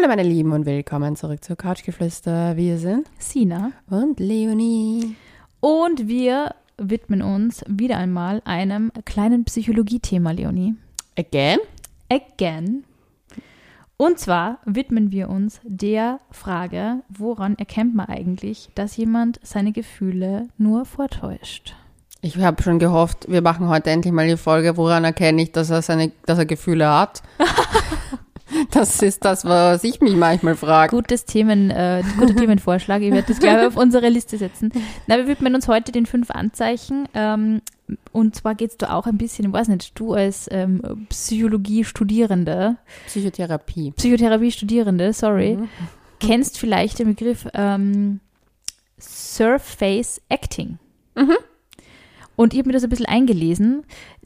Hallo meine Lieben und willkommen zurück zu Couchgeflüster. Wir sind Sina. und Leonie. Und wir widmen uns wieder einmal einem kleinen Psychologie-Thema, Leonie. Again? Again. Und zwar widmen wir uns der Frage, woran erkennt man eigentlich, dass jemand seine Gefühle nur vortäuscht? Ich habe schon gehofft, wir machen heute endlich mal die Folge, woran erkenne ich, dass er seine, dass er Gefühle hat. das ist das, was ich mich manchmal frage. Gutes Themen, äh, guter Themenvorschlag. Ich werde das gleich auf unsere Liste setzen. Na, wir widmen uns heute den fünf Anzeichen. Ähm, und zwar geht es da auch ein bisschen, ich weiß nicht, du als ähm, Psychologie-Studierende, Psychotherapie. Psychotherapie-Studierende, sorry, Mhm. kennst vielleicht den Begriff ähm, Surface Acting. Mhm. Und ich habe mir das ein bisschen eingelesen.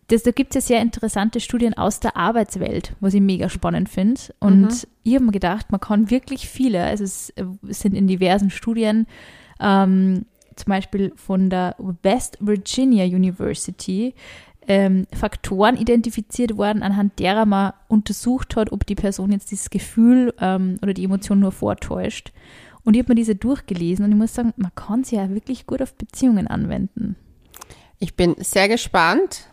Das, da gibt es ja sehr interessante Studien aus der Arbeitswelt, was ich mega spannend finde. Und Mhm. ich habe mir gedacht, man kann wirklich viele, also es, sind in diversen Studien, ähm, zum Beispiel von der West Virginia University, ähm, Faktoren identifiziert worden, anhand derer man untersucht hat, ob die Person jetzt dieses Gefühl ähm, oder die Emotion nur vortäuscht. Und ich habe mir diese durchgelesen und ich muss sagen, man kann sie ja wirklich gut auf Beziehungen anwenden. Ich bin sehr gespannt.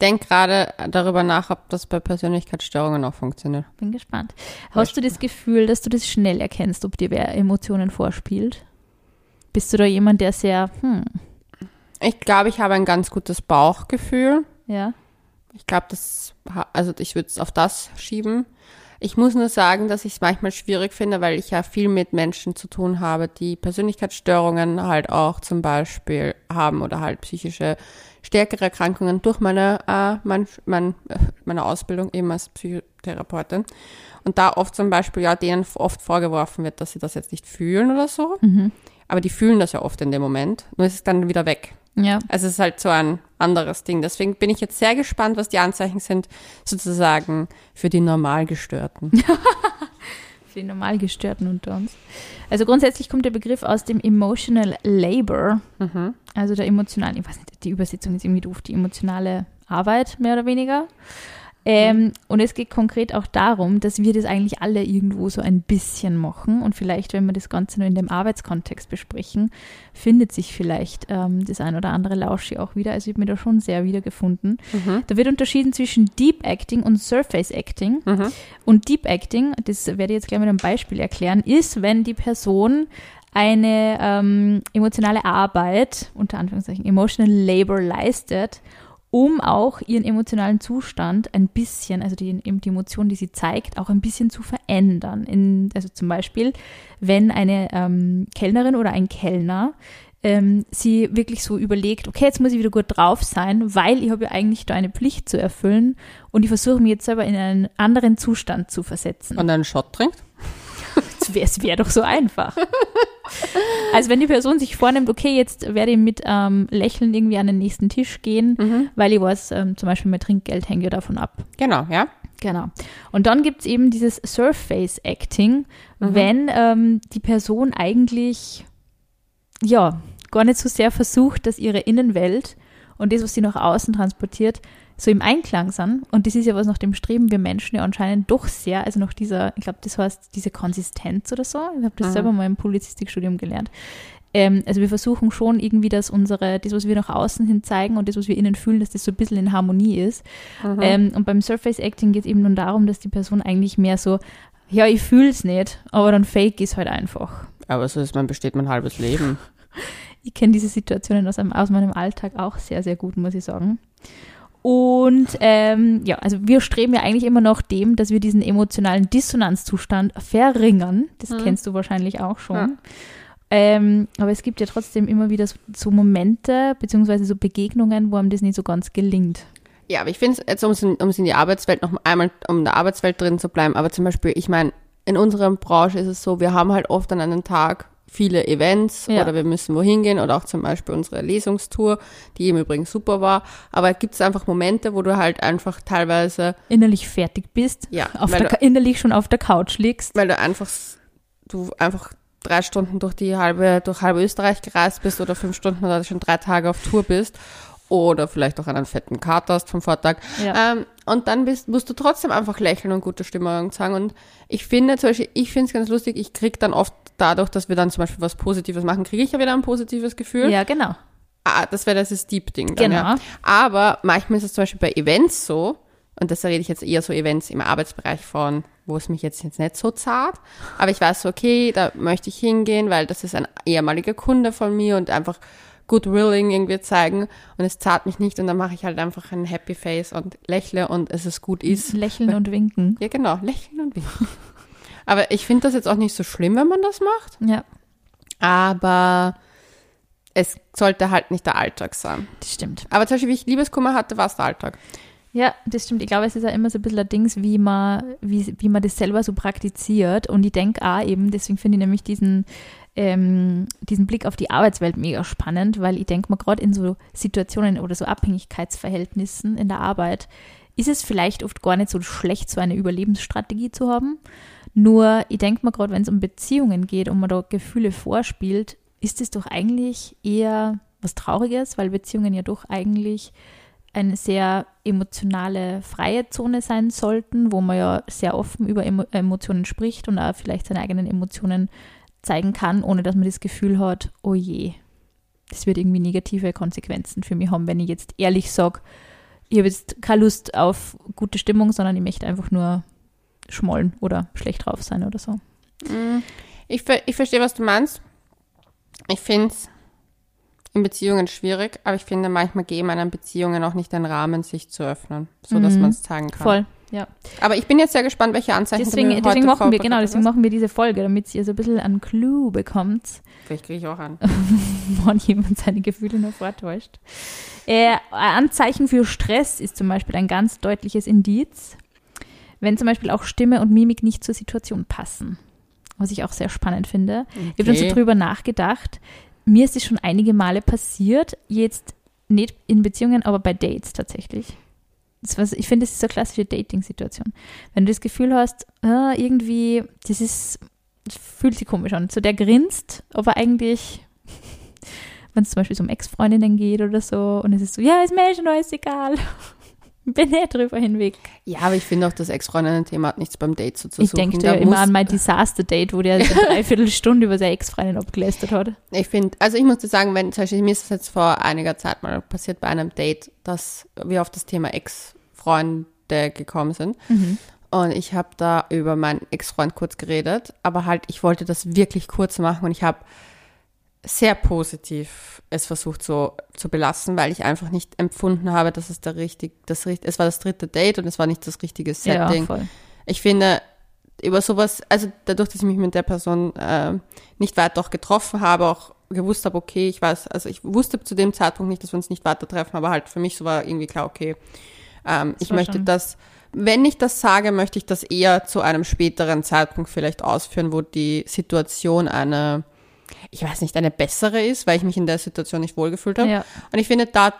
Ich denke gerade darüber nach, ob das bei Persönlichkeitsstörungen auch funktioniert. Bin gespannt. Hast du das Gefühl, dass du das schnell erkennst, ob dir wer Emotionen vorspielt? Bist du da jemand, der sehr, hm, Ich glaube, ich habe ein ganz gutes Bauchgefühl. ja, Ich glaube, das, also ich würde es auf das schieben. Ich muss nur sagen, dass ich es manchmal schwierig finde, weil ich ja viel mit Menschen zu tun habe, die Persönlichkeitsstörungen halt auch zum Beispiel haben oder halt psychische stärkere Erkrankungen durch meine, äh, mein, mein, äh, meine Ausbildung eben als Psychotherapeutin. Und da oft zum Beispiel ja denen oft vorgeworfen wird, dass sie das jetzt nicht fühlen oder so. mhm. Aber die fühlen das ja oft in dem Moment. Nur ist es dann wieder weg. ja, Also es ist halt so ein anderes Ding. Deswegen bin ich jetzt sehr gespannt, was die Anzeichen sind, sozusagen für die Normalgestörten. die Normalgestörten unter uns. Also grundsätzlich kommt der Begriff aus dem Emotional Labor, Mhm. also der emotionalen, ich weiß nicht, die Übersetzung ist irgendwie doof, die emotionale Arbeit, mehr oder weniger. Ähm, und es geht konkret auch darum, dass wir das eigentlich alle irgendwo so ein bisschen machen. Und vielleicht, wenn wir das Ganze nur in dem Arbeitskontext besprechen, findet sich vielleicht ähm, das ein oder andere Lauschi auch wieder. Also ich habe mir da schon sehr wiedergefunden. Mhm. Da wird unterschieden zwischen Deep Acting und Surface Acting. Mhm. Und Deep Acting, das werde ich jetzt gleich mit einem Beispiel erklären, ist, wenn die Person eine ähm, emotionale Arbeit, unter Anführungszeichen Emotional Labor leistet, um auch ihren emotionalen Zustand ein bisschen, also die, die Emotion, die sie zeigt, auch ein bisschen zu verändern. In, also zum Beispiel, wenn eine ähm, Kellnerin oder ein Kellner ähm, sie wirklich so überlegt, okay, jetzt muss ich wieder gut drauf sein, weil ich habe ja eigentlich da eine Pflicht zu erfüllen und ich versuche mich jetzt selber in einen anderen Zustand zu versetzen. Und einen Shot trinkt? Es wäre wär doch so einfach. Also wenn die Person sich vornimmt, okay, jetzt werde ich mit ähm, Lächeln irgendwie an den nächsten Tisch gehen, Mhm. weil ich weiß, ähm, zum Beispiel mein Trinkgeld hängt ja davon ab. Genau, ja. Genau. Und dann gibt es eben dieses Surface Acting, Mhm. wenn ähm, die Person eigentlich ja gar nicht so sehr versucht, dass ihre Innenwelt und das, was sie nach außen transportiert, so im Einklang sind. Und das ist ja was, nach dem streben wir Menschen ja anscheinend doch sehr, also nach dieser, ich glaube, das heißt diese Konsistenz oder so. Ich habe das Mhm. selber mal im Publizistikstudium gelernt. Ähm, also wir versuchen schon irgendwie, dass unsere, das, was wir nach außen hin zeigen und das, was wir innen fühlen, dass das so ein bisschen in Harmonie ist. Mhm. Ähm, und beim Surface Acting geht es eben nun darum, dass die Person eigentlich mehr so, ja, ich fühle es nicht, aber dann fake ist halt einfach. Aber so ist man besteht mein halbes Leben. Ich kenne diese Situationen aus, einem, aus meinem Alltag auch sehr, sehr gut, muss ich sagen. Und ähm, ja, also wir streben ja eigentlich immer nach dem, dass wir diesen emotionalen Dissonanzzustand verringern. Das Mhm. kennst du wahrscheinlich auch schon. Ja. Ähm, aber es gibt ja trotzdem immer wieder so, Momente, beziehungsweise so Begegnungen, wo einem das nicht so ganz gelingt. Ja, aber ich finde es jetzt, um es in, in die Arbeitswelt noch einmal, um in der Arbeitswelt drin zu bleiben, aber zum Beispiel, ich meine, in unserer Branche ist es so, wir haben halt oft an einem Tag viele Events Ja. oder wir müssen wohin gehen oder auch zum Beispiel unsere Lesungstour, die im Übrigen super war. Aber gibt es einfach Momente, wo du halt einfach teilweise, Innerlich fertig bist, ja, der, du, innerlich schon auf der Couch liegst. weil du einfach, du einfach drei Stunden durch die halbe, durch halb Österreich gereist bist oder fünf Stunden oder schon drei Tage auf Tour bist oder vielleicht auch einen fetten Kater hast vom Vortag. Ja. Ähm, und dann bist, musst du trotzdem einfach lächeln und gute Stimmung sagen. Und ich finde zum Beispiel, ich finde es ganz lustig, ich krieg dann oft dadurch, dass wir dann zum Beispiel was Positives machen, kriege ich ja wieder ein positives Gefühl. Ja, genau. Ah, das wäre das Deep-Ding Genau. ja. Aber manchmal ist es zum Beispiel bei Events so, und das rede ich jetzt eher so Events im Arbeitsbereich von, wo es mich jetzt, jetzt nicht so zart, aber ich weiß so, okay, da möchte ich hingehen, weil das ist ein ehemaliger Kunde von mir und einfach Goodwilling irgendwie zeigen und es zahlt mich nicht und dann mache ich halt einfach ein Happy Face und lächle und es ist gut ist. Lächeln und winken. Ja, genau, lächeln und winken. Aber ich finde das jetzt auch nicht so schlimm, wenn man das macht, Ja, aber es sollte halt nicht der Alltag sein. das stimmt. Aber zum Beispiel, wie ich Liebeskummer hatte, war es der Alltag. Ja, das stimmt. Ich glaube, es ist ja immer so ein bisschen ein Dings, wie man, wie, wie man das selber so praktiziert. Und ich denke auch eben, deswegen finde ich nämlich diesen, ähm, diesen Blick auf die Arbeitswelt mega spannend, weil ich denke mal, gerade in so Situationen oder so Abhängigkeitsverhältnissen in der Arbeit ist es vielleicht oft gar nicht so schlecht, so eine Überlebensstrategie zu haben. Nur, ich denke mal, gerade wenn es um Beziehungen geht und man da Gefühle vorspielt, ist es doch eigentlich eher was Trauriges, weil Beziehungen ja doch eigentlich eine sehr emotionale, freie Zone sein sollten, wo man ja sehr offen über Emo Emotionen spricht und auch vielleicht seine eigenen Emotionen zeigen kann, ohne dass man das Gefühl hat, oh je, das wird irgendwie negative Konsequenzen für mich haben, wenn ich jetzt ehrlich sage, ich habe jetzt keine Lust auf gute Stimmung, sondern ich möchte einfach nur schmollen oder schlecht drauf sein oder so. Ich, ver ich verstehe, was du meinst. Ich finde es in Beziehungen schwierig, aber ich finde, manchmal geben einem Beziehungen auch nicht den Rahmen, sich zu öffnen, so dass Mhm. man es zeigen kann. Voll, ja. Aber ich bin jetzt sehr gespannt, welche Anzeichen Deswegen, du mir deswegen machen wir, genau, deswegen machen wir diese Folge, damit ihr so ein bisschen einen Clou bekommt, Vielleicht kriege ich auch an. wann jemand seine Gefühle noch vortäuscht. Äh, Anzeichen für Stress ist zum Beispiel ein ganz deutliches Indiz, wenn zum Beispiel auch Stimme und Mimik nicht zur Situation passen. Was ich auch sehr spannend finde. Ich habe dann so Okay. drüber nachgedacht. Mir ist es schon einige Male passiert, jetzt nicht in Beziehungen, aber bei Dates tatsächlich. Was, ich finde, das ist so eine klassische Dating-Situation. Wenn du das Gefühl hast, ah, irgendwie, das ist, das fühlt sich komisch an. So der grinst, aber eigentlich, wenn es zum Beispiel so um Ex-Freundinnen geht oder so, und es ist so, ja, ist mir schon alles egal. Bin nicht drüber hinweg. Ja, aber ich finde auch, das Ex-Freundinnen-Thema hat nichts beim Date so zu Ich suchen. denke Da immer an mein Disaster-Date, wo der eine Dreiviertelstunde über seine Ex-Freundin abgelästert hat. Ich finde, also ich muss dir sagen, wenn zum Beispiel, mir ist es jetzt vor einiger Zeit mal passiert bei einem Date, dass wir auf das Thema Ex-Freunde gekommen sind. Und ich habe da über meinen Ex-Freund kurz geredet, aber halt, ich wollte das wirklich kurz machen und ich habe sehr positiv es versucht so zu belassen, weil ich einfach nicht empfunden habe, dass es der richtig, das richtig, es war das dritte Date und es war nicht das richtige Setting. Ja. Ich finde, über sowas, also dadurch, dass ich mich mit der Person äh, nicht weiter auch getroffen habe, auch gewusst habe, okay, ich weiß, also ich wusste zu dem Zeitpunkt nicht, dass wir uns nicht weiter treffen, aber halt für mich so war irgendwie klar, okay, ähm, ich möchte schon- das, wenn ich das sage, möchte ich das eher zu einem späteren Zeitpunkt vielleicht ausführen, wo die Situation eine, ich weiß nicht, eine bessere ist, weil ich mich in der Situation nicht wohlgefühlt habe. Ja. Und ich finde, da,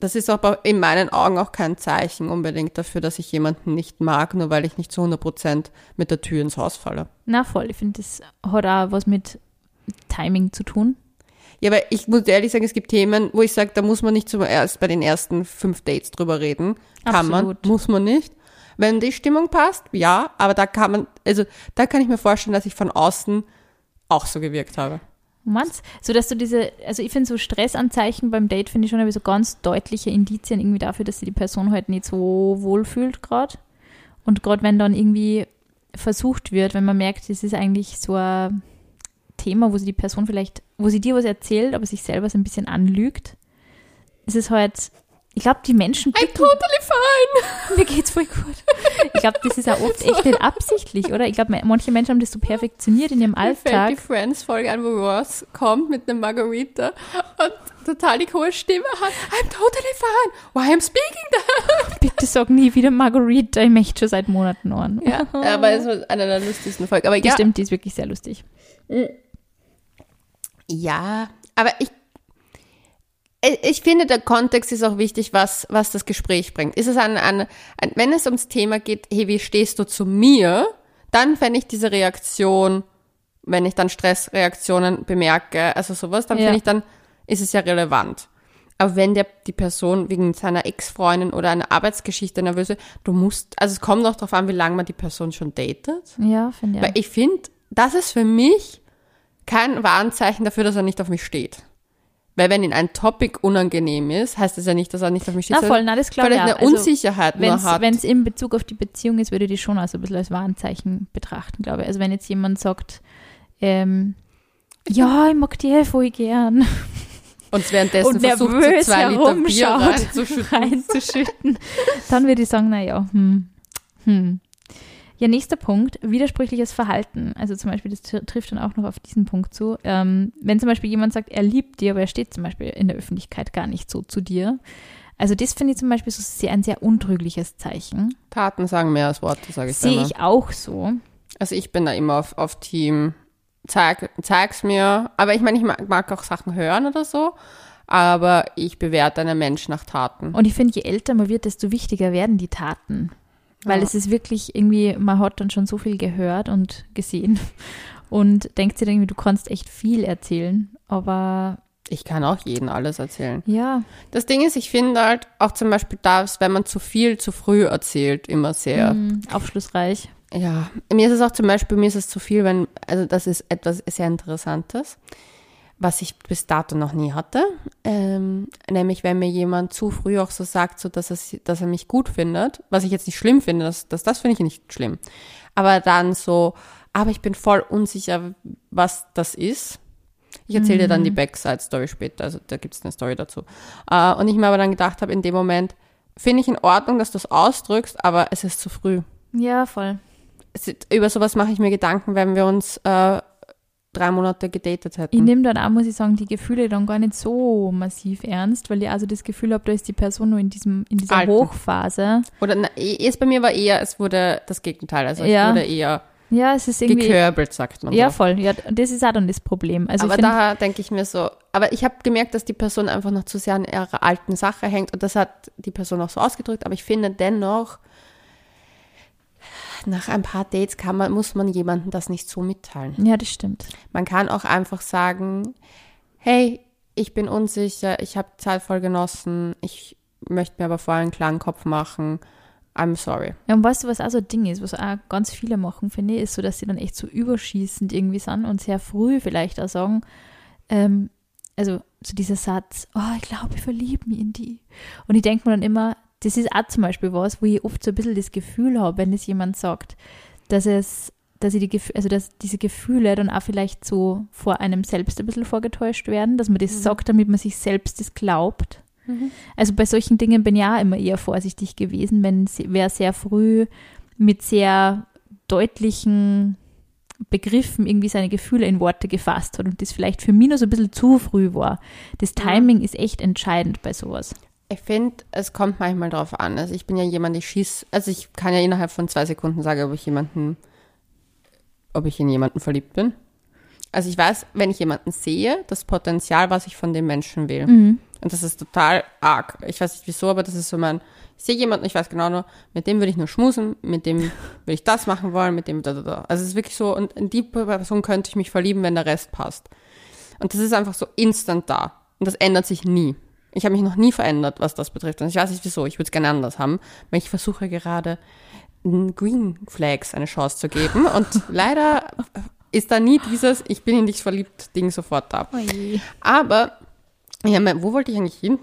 das ist aber in meinen Augen auch kein Zeichen unbedingt dafür, dass ich jemanden nicht mag, nur weil ich nicht zu 100 Prozent mit der Tür ins Haus falle. Na voll, ich finde, das hat auch was mit Timing zu tun. Ja, aber ich muss ehrlich sagen, es gibt Themen, wo ich sage, da muss man nicht zuerst bei den ersten fünf Dates drüber reden. Kann Absolut. man, muss man nicht. Wenn die Stimmung passt, ja, aber da kann man, also da kann ich mir vorstellen, dass ich von außen auch so gewirkt habe. Meinst So dass du diese, also ich finde so Stressanzeichen beim Date finde ich schon irgendwie so ganz deutliche Indizien irgendwie dafür, dass sich die Person halt nicht so wohl fühlt gerade. Und gerade wenn dann irgendwie versucht wird, wenn man merkt, es ist eigentlich so ein Thema, wo sie die Person vielleicht, wo sie dir was erzählt, aber sich selber so ein bisschen anlügt, ist es halt, ich glaube, die Menschen I'm totally fine. mir geht's voll gut. Ich glaube, das ist auch oft echt nicht absichtlich, oder? Ich glaube, manche Menschen haben das so perfektioniert in ihrem Mir fällt die Alltag. Friends-Folge an, wo Ross kommt mit einem Margarita und total die hohe Stimme hat. I'm totally fine. Why I'm speaking that? Bitte sag nie wieder Margarita, ich möchte schon seit Monaten an. Ja, aber es war eine der lustigsten Folgen. Aber Die ja, stimmt, die ist wirklich sehr lustig. Ja, aber ich, ich- ich finde, der Kontext ist auch wichtig, was, was das Gespräch bringt. Ist es ein, ein, ein, wenn es ums Thema geht, hey, wie stehst du zu mir, dann fände ich diese Reaktion, wenn ich dann Stressreaktionen bemerke, also sowas, dann Ja. finde ich, dann ist es ja relevant. Aber wenn der, die Person wegen seiner Ex-Freundin oder einer Arbeitsgeschichte nervös ist, du musst, also es kommt auch darauf an, wie lange man die Person schon datet. Ja, finde ich. Weil ich finde, das ist für mich kein Warnzeichen dafür, dass er nicht auf mich steht. Weil wenn ihn ein Topic unangenehm ist, heißt das ja nicht, dass er nicht auf mich steht. Na voll, na, das glaube weil ich er eine Also, Unsicherheit nur hat. Wenn es in Bezug auf die Beziehung ist, würde ich die schon als ein bisschen als Warnzeichen betrachten, glaube ich. Also wenn jetzt jemand sagt, ähm, ja, ich mag die voll gern. und währenddessen und versucht so nervös zwei Liter Bier reinzuschütten. reinzuschütten, dann würde ich sagen, naja, hm, hm. Ja, nächster Punkt, widersprüchliches Verhalten. Also zum Beispiel, das tr- trifft dann auch noch auf diesen Punkt zu. Ähm, wenn zum Beispiel jemand sagt, er liebt dir, aber er steht zum Beispiel in der Öffentlichkeit gar nicht so zu dir. Also das finde ich zum Beispiel so sehr, ein sehr untrügliches Zeichen. Taten sagen mehr als Worte, sage ich Sehe ich auch so. Also ich bin da immer auf, auf Team, zeig, zeig's mir. Aber ich meine, ich mag, mag auch Sachen hören oder so. Aber ich bewerte einen Mensch nach Taten. Und ich finde, je älter man wird, desto wichtiger werden die Taten. Weil Ja. es ist wirklich irgendwie, man hat dann schon so viel gehört und gesehen und denkt sich irgendwie, du kannst echt viel erzählen. Aber Ich kann auch jeden alles erzählen. ja, Das Ding ist, ich finde halt auch zum Beispiel das, wenn man zu viel zu früh erzählt, immer sehr. mh, aufschlussreich. Ja, mir ist es auch zum Beispiel, mir ist es zu viel, wenn, also das ist etwas sehr Interessantes, was ich bis dato noch nie hatte. Ähm, nämlich, wenn mir jemand zu früh auch so sagt, so dass, es, dass er mich gut findet, was ich jetzt nicht schlimm finde, das, das, das finde ich nicht schlimm. Aber dann so, aber ich bin voll unsicher, was das ist. Ich erzähle dir dann die Backside-Story später, also da gibt es eine Story dazu. Äh, und ich mir aber dann gedacht habe, in dem Moment, finde ich in Ordnung, dass du es ausdrückst, aber es ist zu früh Ja, voll. es- über sowas mache ich mir Gedanken, wenn wir uns äh, drei Monate gedatet Ich hätten. nehme dann auch, muss ich sagen, die Gefühle dann gar nicht so massiv ernst, weil ich also das Gefühl habe, da ist die Person nur in, diesem, in dieser Alten. Hochphase. Oder na, es bei mir war eher, es wurde das Gegenteil. Also Ja. ich wurde eher Ja, es ist irgendwie. gekörbelt, sagt man Ja, so. voll. Ja, das ist auch dann das Problem. Also aber ich da denke ich mir so, aber ich habe gemerkt, dass die Person einfach noch zu sehr an ihrer alten Sache hängt und das hat die Person auch so ausgedrückt, aber ich finde dennoch, nach ein paar Dates kann man, muss man jemandem das nicht so mitteilen. ja, das stimmt. Man kann auch einfach sagen, hey, ich bin unsicher, ich habe Zeit voll genossen, ich möchte mir aber vorher einen klaren Kopf machen. I'm sorry. Ja, und weißt du, was auch so ein Ding ist, was auch ganz viele machen, finde ich, ist so, dass sie dann echt so überschießend irgendwie sind und sehr früh vielleicht auch sagen, ähm, also so dieser Satz, oh, ich glaube, ich verliebe mich in die. Und ich denke mir dann immer, das ist auch zum Beispiel was, wo ich oft so ein bisschen das Gefühl habe, wenn es jemand sagt, dass es, dass ich die also dass diese Gefühle dann auch vielleicht so vor einem selbst ein bisschen vorgetäuscht werden, dass man das sagt, damit man sich selbst das glaubt. Also bei solchen Dingen bin ich auch immer eher vorsichtig gewesen, wenn sie- wer sehr früh mit sehr deutlichen Begriffen irgendwie seine Gefühle in Worte gefasst hat und das vielleicht für mich noch so ein bisschen zu früh war. Das Timing ist echt entscheidend bei sowas. Ich finde, es kommt manchmal drauf an. Also ich bin ja jemand, ich schieß, also ich kann ja innerhalb von zwei Sekunden sagen, ob ich jemanden, ob ich in jemanden verliebt bin. Also ich weiß, wenn ich jemanden sehe, das Potenzial, was ich von dem Menschen will. Und das ist total arg. Ich weiß nicht wieso, aber das ist so mein, ich sehe jemanden, ich weiß genau nur, mit dem würde ich nur schmusen, mit dem würde ich das machen wollen, mit dem da, da, da. Also es ist wirklich so, und in die Person könnte ich mich verlieben, wenn der Rest passt. Und das ist einfach so instant da. Und das ändert sich nie. Ich habe mich noch nie verändert, was das betrifft. Und ich weiß nicht wieso, ich würde es gerne anders haben, weil ich versuche gerade Green Flags eine Chance zu geben. Und leider ist da nie dieses Ich bin in dich verliebt Ding sofort da. Aber, ja, mein- wo wollte ich eigentlich hin?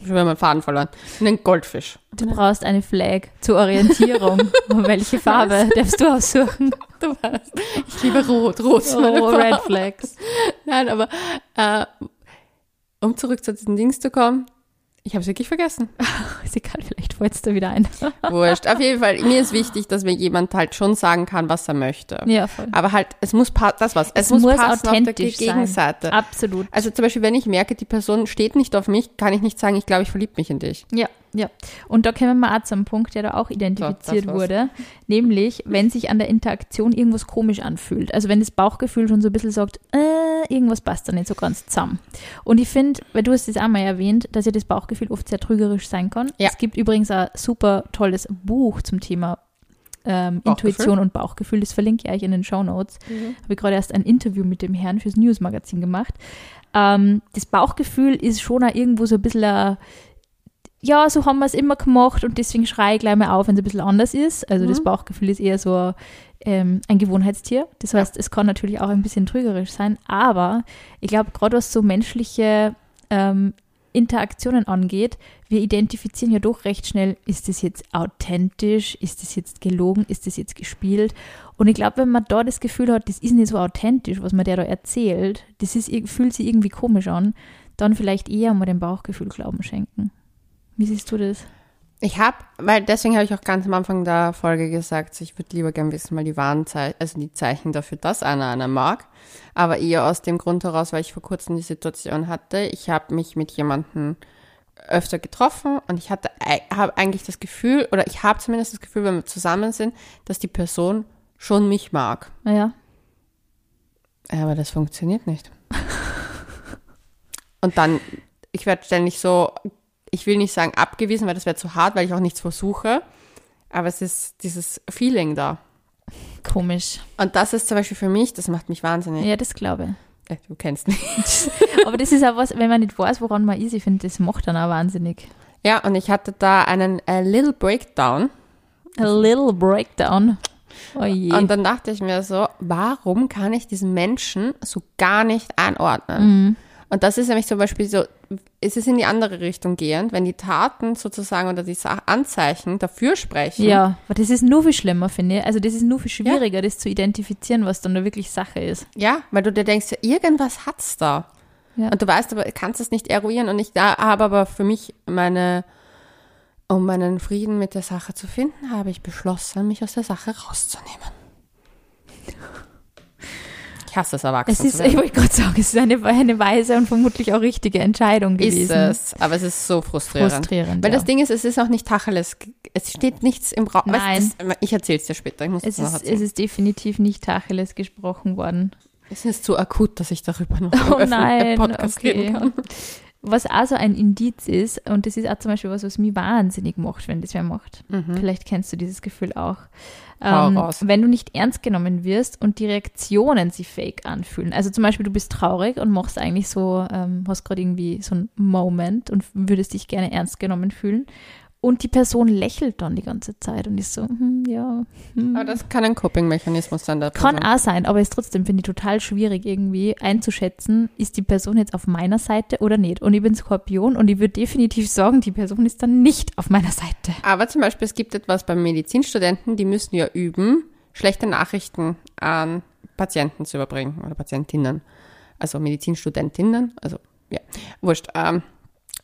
Ich habe meinen Faden verloren. Einen Goldfisch. Du brauchst eine Flag zur Orientierung. Und welche Farbe darfst du aussuchen? Du weißt, ich liebe Rot. Rot ist meine Oh, Farbe. Red Flags. Nein, aber äh, um zurück zu diesen Dings zu kommen, ich habe es wirklich vergessen. Sie kann vielleicht fällt da wieder ein. Wurscht. Auf jeden Fall, mir ist wichtig, dass mir jemand halt schon sagen kann, was er möchte. Ja, voll. Aber halt, es muss passen, das was, es, Es muss, muss passen auf der authentisch sein. Gegenseite. Absolut. Also zum Beispiel, wenn ich merke, die Person steht nicht auf mich, kann ich nicht sagen, ich glaube, ich verliebe mich in dich. Ja, ja. Und da kommen wir auch zum Punkt, der da auch identifiziert So, wurde, nämlich, wenn sich an der Interaktion irgendwas komisch anfühlt. Also wenn das Bauchgefühl schon so ein bisschen sagt, äh, irgendwas passt da nicht so ganz zusammen. Und ich finde, weil du hast es auch mal erwähnt, dass ja das Bauchgefühl oft sehr trügerisch sein kann. Ja. Es gibt übrigens ein super tolles Buch zum Thema ähm? Intuition und Bauchgefühl. Das verlinke ich euch in den Show Notes. Habe ich gerade erst ein Interview mit dem Herrn fürs News-Magazin gemacht. ähm, das Bauchgefühl ist schon auch irgendwo so ein bisschen, äh, ja, so haben wir es immer gemacht und deswegen schreie ich gleich mal auf, wenn es ein bisschen anders ist. Also das Mhm. Bauchgefühl ist eher so ähm, ein Gewohnheitstier. Das heißt, es kann natürlich auch ein bisschen trügerisch sein, aber ich glaube, gerade was so menschliche ähm, Interaktionen angeht, wir identifizieren ja doch recht schnell, ist das jetzt authentisch, ist das jetzt gelogen, ist das jetzt gespielt. Und ich glaube, wenn man da das Gefühl hat, das ist nicht so authentisch, was man der da erzählt, das ist, fühlt sich irgendwie komisch an, dann vielleicht eher mal dem Bauchgefühl Glauben schenken. Wie siehst du das? Ich habe, weil deswegen habe ich auch ganz am Anfang der Folge gesagt, ich würde lieber gern wissen, mal die Warnzeichen, also die Zeichen dafür, dass einer einer mag. Aber eher aus dem Grund heraus, weil ich vor kurzem die Situation hatte, ich habe mich mit jemandem öfter getroffen und ich hatte habe eigentlich das Gefühl, oder ich habe zumindest das Gefühl, wenn wir zusammen sind, dass die Person schon mich mag. Naja, Aber das funktioniert nicht. Und dann, ich werde ständig so, ich will nicht sagen abgewiesen, weil das wäre zu hart, weil ich auch nichts versuche. Aber es ist dieses Feeling da. komisch. Und das ist zum Beispiel für mich, das macht mich wahnsinnig. Ja, das glaube Äh, Du kennst mich. ich. Aber das ist auch was, wenn man nicht weiß, woran man ist, ich finde, das macht dann auch wahnsinnig. Ja, und ich hatte da einen äh, Little Breakdown. A little breakdown. Oh je. Und dann dachte ich mir so, warum kann ich diesen Menschen so gar nicht einordnen? Mhm. Und das ist nämlich zum Beispiel so, es ist in die andere Richtung gehend, wenn die Taten sozusagen oder die Anzeichen dafür sprechen. Ja, aber das ist nur viel schlimmer, finde ich. Also das ist nur viel schwieriger, das zu identifizieren, was dann da wirklich Sache ist. Ja, weil du dir denkst, ja, irgendwas hat's da. Ja. Und du weißt aber, kannst es nicht eruieren. Und ich da habe aber für mich meine, um meinen Frieden mit der Sache zu finden, habe ich beschlossen, mich aus der Sache rauszunehmen. Hasse es, erwachsen Es ist, zu ich wollte gerade sagen, es ist eine, eine weise und vermutlich auch richtige Entscheidung gewesen. Ist es, aber es ist so frustrierend. Frustrierend. Weil ja. das Ding ist, es ist auch nicht Tacheles. Es steht nichts im Raum. Nein. das- ich erzähle es dir später. Ich muss es, ist, es ist definitiv nicht Tacheles gesprochen worden. Es ist zu akut, dass ich darüber noch Oh nein, Podcast okay. reden kann. Was also ein Indiz ist, und das ist auch zum Beispiel was, was mich wahnsinnig macht, wenn das wer macht. Vielleicht kennst du dieses Gefühl auch. Ähm, wenn du nicht ernst genommen wirst und die Reaktionen sich fake anfühlen. Also zum Beispiel, du bist traurig und machst eigentlich so, ähm, hast gerade irgendwie so einen Moment und würdest dich gerne ernst genommen fühlen. Und die Person lächelt dann die ganze Zeit und ist so, hm, ja. Hm. Aber das kann ein Coping-Mechanismus sein. Der Kann auch sein, aber ist trotzdem, finde ich, total schwierig irgendwie einzuschätzen, ist die Person jetzt auf meiner Seite oder nicht. Und ich bin Skorpion und ich würde definitiv sagen, die Person ist dann nicht auf meiner Seite. Aber zum Beispiel, es gibt etwas bei Medizinstudenten, die müssen ja üben, schlechte Nachrichten an Patienten zu überbringen oder Patientinnen. Also Medizinstudentinnen, also ja, wurscht. Ähm,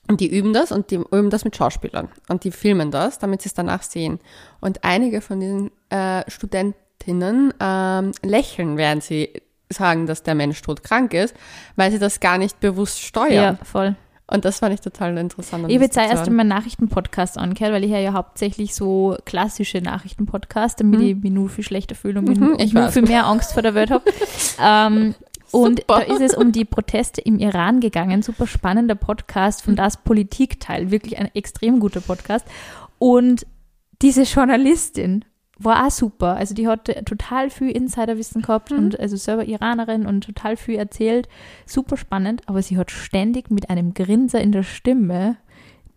und die üben das und die üben das mit Schauspielern. Und die filmen das, damit sie es danach sehen. Und einige von diesen äh, Studentinnen ähm, lächeln, während sie sagen, dass der Mensch todkrank ist, weil sie das gar nicht bewusst steuern. Ja, voll. Und das fand ich total interessant. an Ich habe jetzt erst einmal Nachrichtenpodcast angehört, weil ich ja hauptsächlich so klassische Nachrichtenpodcasts, damit ich mich nur viel schlechter fühle und Mhm, nur viel mehr Angst vor der Welt habe. ähm, und Super. da ist es um die Proteste im Iran gegangen. Super spannender Podcast von Das Politikteil. Wirklich ein extrem guter Podcast. Und diese Journalistin war auch super. Also die hatte total viel Insiderwissen gehabt und also selber Iranerin und total viel erzählt. Super spannend, aber sie hat ständig mit einem Grinser in der Stimme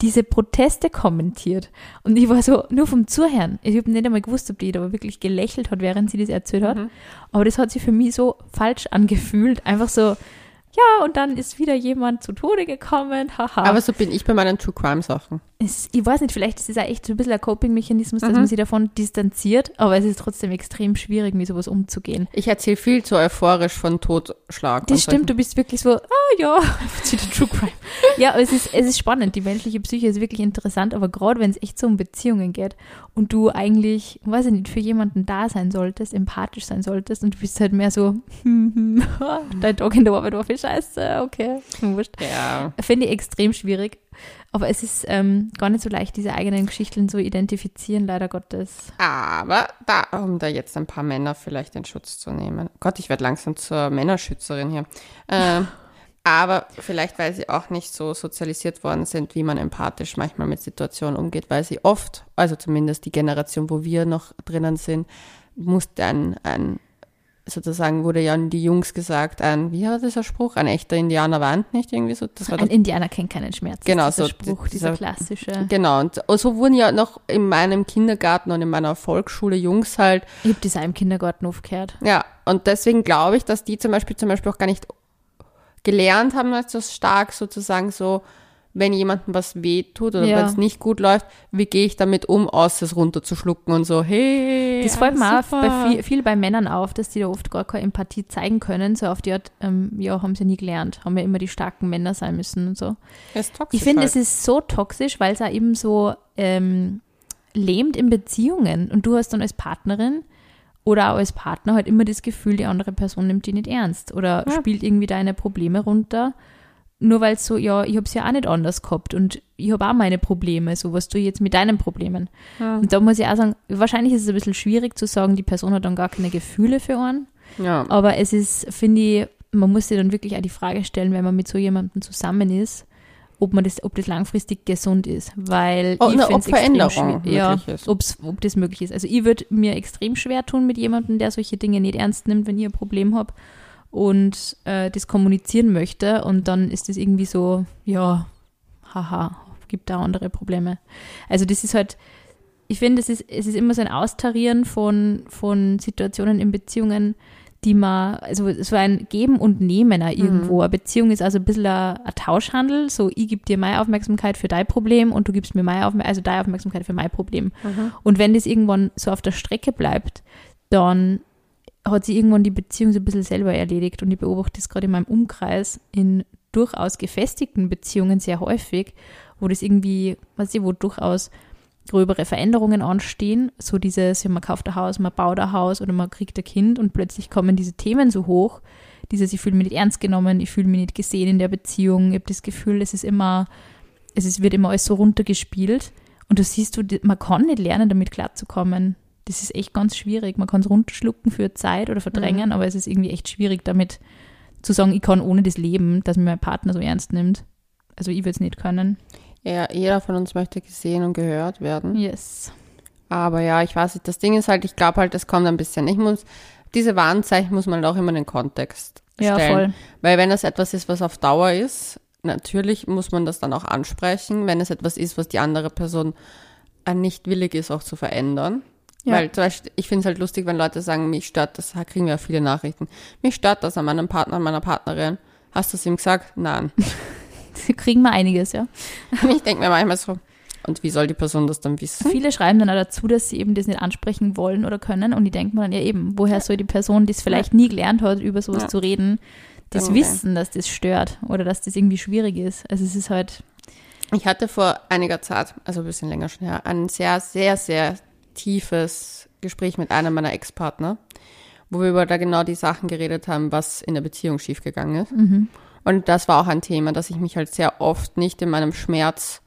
diese Proteste kommentiert. Und ich war so, nur vom Zuhören. Ich habe nicht einmal gewusst, ob die da wirklich gelächelt hat, während sie das erzählt hat. Aber das hat sich für mich so falsch angefühlt. Einfach so, ja, und dann ist wieder jemand zu Tode gekommen. Haha. Aber so bin ich bei meinen True Crime Sachen. Es, ich weiß nicht, vielleicht ist es auch echt so ein bisschen ein Coping-Mechanismus, dass Mhm. man sich davon distanziert, aber es ist trotzdem extrem schwierig, mit sowas umzugehen. Ich erzähle viel zu euphorisch von Totschlag. Das stimmt, du bist wirklich so, ah ja, zu der True Crime. ja, aber es ist, es ist spannend, die menschliche Psyche ist wirklich interessant, aber gerade wenn es echt so um Beziehungen geht und du eigentlich, weiß ich nicht, für jemanden da sein solltest, empathisch sein solltest und du bist halt mehr so, hm, hm, dein Tag in der Arbeit war viel scheiße, okay, wurscht. solchen. Ja. Finde ich extrem schwierig. Aber es ist ähm, gar nicht so leicht, diese eigenen Geschichten zu identifizieren, leider Gottes. Aber da, um da jetzt ein paar Männer vielleicht in Schutz zu nehmen. Gott, ich werde langsam zur Männerschützerin hier. Ähm, aber vielleicht, weil sie auch nicht so sozialisiert worden sind, wie man empathisch manchmal mit Situationen umgeht, weil sie oft, also zumindest die Generation, wo wir noch drinnen sind, musste ein, ein sozusagen wurde ja an die Jungs gesagt, ein, wie war dieser Spruch? Ein echter Indianer weint nicht irgendwie so. Das war Ein doch, Indianer kennt keinen Schmerz. Genau, dieser so Spruch, dieser- dieser klassische. genau. Und so wurden ja noch in meinem Kindergarten und in meiner Volksschule Jungs halt Ich habe das auch im Kindergarten aufgehört. Ja, und deswegen glaube ich, dass die zum Beispiel zum Beispiel auch gar nicht gelernt haben, als so stark sozusagen so, wenn jemandem was wehtut oder Ja. wenn es nicht gut läuft, wie gehe ich damit um, aus es runterzuschlucken und so, hey. Das fällt mir auch bei viel, viel bei Männern auf, dass die da oft gar keine Empathie zeigen können. So auf die Art, ähm, ja, haben sie nie gelernt. Haben ja immer die starken Männer sein müssen und so. Das ist toxisch Ich finde, halt. es ist so toxisch, weil es auch eben so ähm, lähmt in Beziehungen. Und du hast dann als Partnerin oder auch als Partner halt immer das Gefühl, die andere Person nimmt die nicht ernst oder Ja. spielt irgendwie deine Probleme runter. Nur weil es so, ja, ich habe es ja auch nicht anders gehabt und ich habe auch meine Probleme, so was du jetzt mit deinen Problemen. Ja. Und da muss ich auch sagen, wahrscheinlich ist es ein bisschen schwierig zu sagen, die Person hat dann gar keine Gefühle für einen. ja. Aber es ist, finde ich, man muss sich dann wirklich auch die Frage stellen, wenn man mit so jemandem zusammen ist, ob man das, ob das langfristig gesund ist. Weil Oh, ich na, ob Veränderung ja, möglich ist. ob's, ob das möglich ist. Also ich würde mir extrem schwer tun mit jemandem, der solche Dinge nicht ernst nimmt, wenn ich ein Problem habe und äh, das kommunizieren möchte und dann ist das irgendwie so, ja, haha, gibt da andere Probleme. Also das ist halt, ich finde, es ist, es ist immer so ein Austarieren von, von Situationen in Beziehungen, die man, also so ein Geben und Nehmen auch irgendwo. Eine Beziehung ist also ein bisschen ein, ein Tauschhandel. So, ich gebe dir meine Aufmerksamkeit für dein Problem und du gibst mir meine Aufmerksamkeit, also deine Aufmerksamkeit für mein Problem. Und wenn das irgendwann so auf der Strecke bleibt, dann hat sie irgendwann die Beziehung so ein bisschen selber erledigt. Und ich beobachte das gerade in meinem Umkreis in durchaus gefestigten Beziehungen sehr häufig, wo das irgendwie, weiß ich, wo durchaus gröbere Veränderungen anstehen. So dieses, ja, man kauft ein Haus, man baut ein Haus oder man kriegt ein Kind und plötzlich kommen diese Themen so hoch. Dieses, ich fühle mich nicht ernst genommen, ich fühle mich nicht gesehen in der Beziehung. Ich habe das Gefühl, es ist immer, es ist, wird immer alles so runtergespielt. Und du siehst, man kann nicht lernen, damit klarzukommen. Das ist echt ganz schwierig. Man kann es runterschlucken für Zeit oder verdrängen, aber es ist irgendwie echt schwierig, damit zu sagen, ich kann ohne das leben, dass mir mein Partner so ernst nimmt. Also ich würde es nicht können. ja, jeder von uns möchte gesehen und gehört werden. Yes. Aber ja, ich weiß nicht, das Ding ist halt, ich glaube halt, es kommt ein bisschen. Ich muss, diese Warnzeichen muss man halt auch immer in den Kontext Ja, stellen. voll. Weil wenn das etwas ist, was auf Dauer ist, natürlich muss man das dann auch ansprechen, wenn es etwas ist, was die andere Person äh, nicht willig ist, auch zu verändern. Ja. Weil zum Beispiel, ich finde es halt lustig, wenn Leute sagen, mich stört das, da kriegen wir ja viele Nachrichten, mich stört das an meinem Partner, an meiner Partnerin. Hast du es ihm gesagt? Nein. Kriegen wir einiges, ja. ich denke mir manchmal so, und wie soll die Person das dann wissen? Viele schreiben dann auch dazu, dass sie eben das nicht ansprechen wollen oder können. Und ich denke mir dann, ja eben, woher soll die Person, die es vielleicht nie gelernt hat, über sowas Ja. zu reden, das Genau. wissen, dass das stört oder dass das irgendwie schwierig ist. Also es ist halt, Ich hatte vor einiger Zeit, also ein bisschen länger schon her, ein sehr, sehr, sehr tiefes Gespräch mit einem meiner Ex-Partner, wo wir über da genau die Sachen geredet haben, was in der Beziehung schiefgegangen ist. Und das war auch ein Thema, dass ich mich halt sehr oft nicht in meinem Schmerz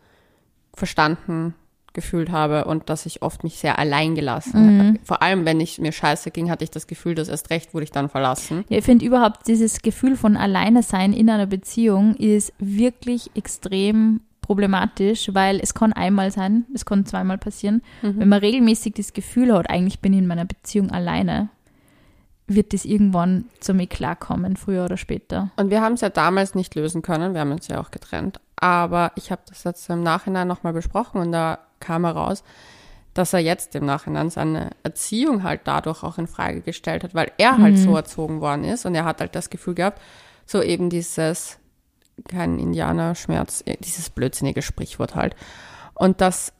verstanden gefühlt habe und dass ich oft mich sehr allein gelassen habe. Vor allem, wenn ich mir scheiße ging, hatte ich das Gefühl, dass erst recht wurde ich dann verlassen. ja, ich finde überhaupt dieses Gefühl von alleine sein in einer Beziehung ist wirklich extrem problematisch, weil es kann einmal sein, es kann zweimal passieren. Wenn man regelmäßig das Gefühl hat, eigentlich bin ich in meiner Beziehung alleine, wird das irgendwann zum Eklat kommen, früher oder später. Und wir haben es ja damals nicht lösen können, wir haben uns ja auch getrennt. Aber ich habe das jetzt im Nachhinein nochmal besprochen und da kam heraus, dass er jetzt im Nachhinein seine Erziehung halt dadurch auch in Frage gestellt hat, weil er halt so erzogen worden ist und er hat halt das Gefühl gehabt, so eben dieses, kein Indianerschmerz, äh, dieses blödsinnige Sprichwort halt. Und dass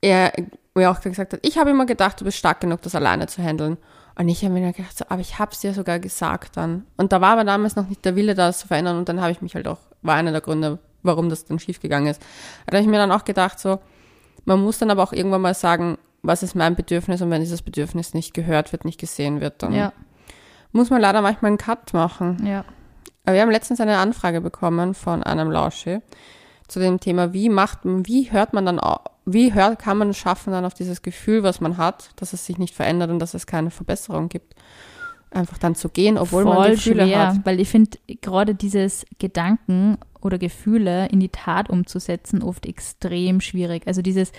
er mir auch gesagt hat, ich habe immer gedacht, du bist stark genug, das alleine zu handeln. Und ich habe mir dann gedacht, so, aber ich habe es dir sogar gesagt dann. Und da war aber damals noch nicht der Wille, das zu verändern. Und dann habe ich mich halt auch, war einer der Gründe, warum das dann schiefgegangen ist. Da habe ich mir dann auch gedacht, so, man muss dann aber auch irgendwann mal sagen, was ist mein Bedürfnis und wenn dieses Bedürfnis nicht gehört wird, nicht gesehen wird, dann Ja, muss man leider manchmal einen Cut machen. ja. Wir haben letztens eine Anfrage bekommen von einem Lausche zu dem Thema, wie macht man, wie hört man dann, wie hört, kann man es schaffen dann auf dieses Gefühl, was man hat, dass es sich nicht verändert und dass es keine Verbesserung gibt, einfach dann zu gehen, obwohl man voll Gefühle schwer, hat. weil ich finde gerade dieses Gedanken oder Gefühle in die Tat umzusetzen oft extrem schwierig. Also dieses,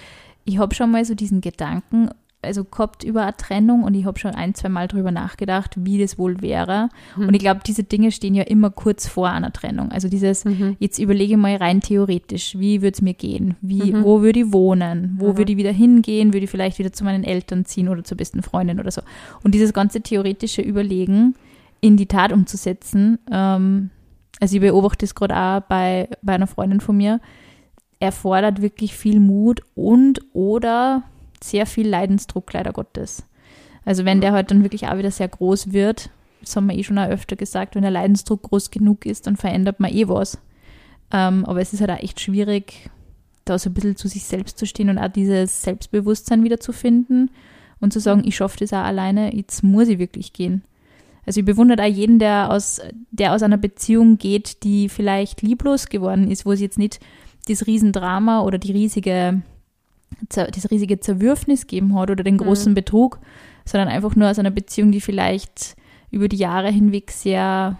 ich habe schon mal so diesen Gedanken also gehabt über eine Trennung und ich habe schon ein, zwei Mal drüber nachgedacht, wie das wohl wäre. Hm. Und ich glaube, diese Dinge stehen ja immer kurz vor einer Trennung. Also dieses, Mhm. jetzt überlege ich mal rein theoretisch, wie würde es mir gehen? Wie, Mhm. Wo würde ich wohnen? Wo Mhm. würde ich wieder hingehen? Würde ich vielleicht wieder zu meinen Eltern ziehen oder zur besten Freundin oder so? Und dieses ganze theoretische Überlegen in die Tat umzusetzen, ähm, also ich beobachte das gerade auch bei, bei einer Freundin von mir, erfordert wirklich viel Mut und oder sehr viel Leidensdruck, leider Gottes. Also wenn der halt dann wirklich auch wieder sehr groß wird, das haben wir eh schon auch öfter gesagt, wenn der Leidensdruck groß genug ist, dann verändert man eh was. Ähm, aber es ist halt auch echt schwierig, da so ein bisschen zu sich selbst zu stehen und auch dieses Selbstbewusstsein wieder zu finden und zu sagen, ich schaffe das auch alleine, jetzt muss ich wirklich gehen. Also ich bewundere auch jeden, der aus, der aus einer Beziehung geht, die vielleicht lieblos geworden ist, wo es jetzt nicht das Riesendrama oder die riesige, das riesige Zerwürfnis gegeben hat oder den großen Betrug, sondern einfach nur aus einer Beziehung, die vielleicht über die Jahre hinweg sehr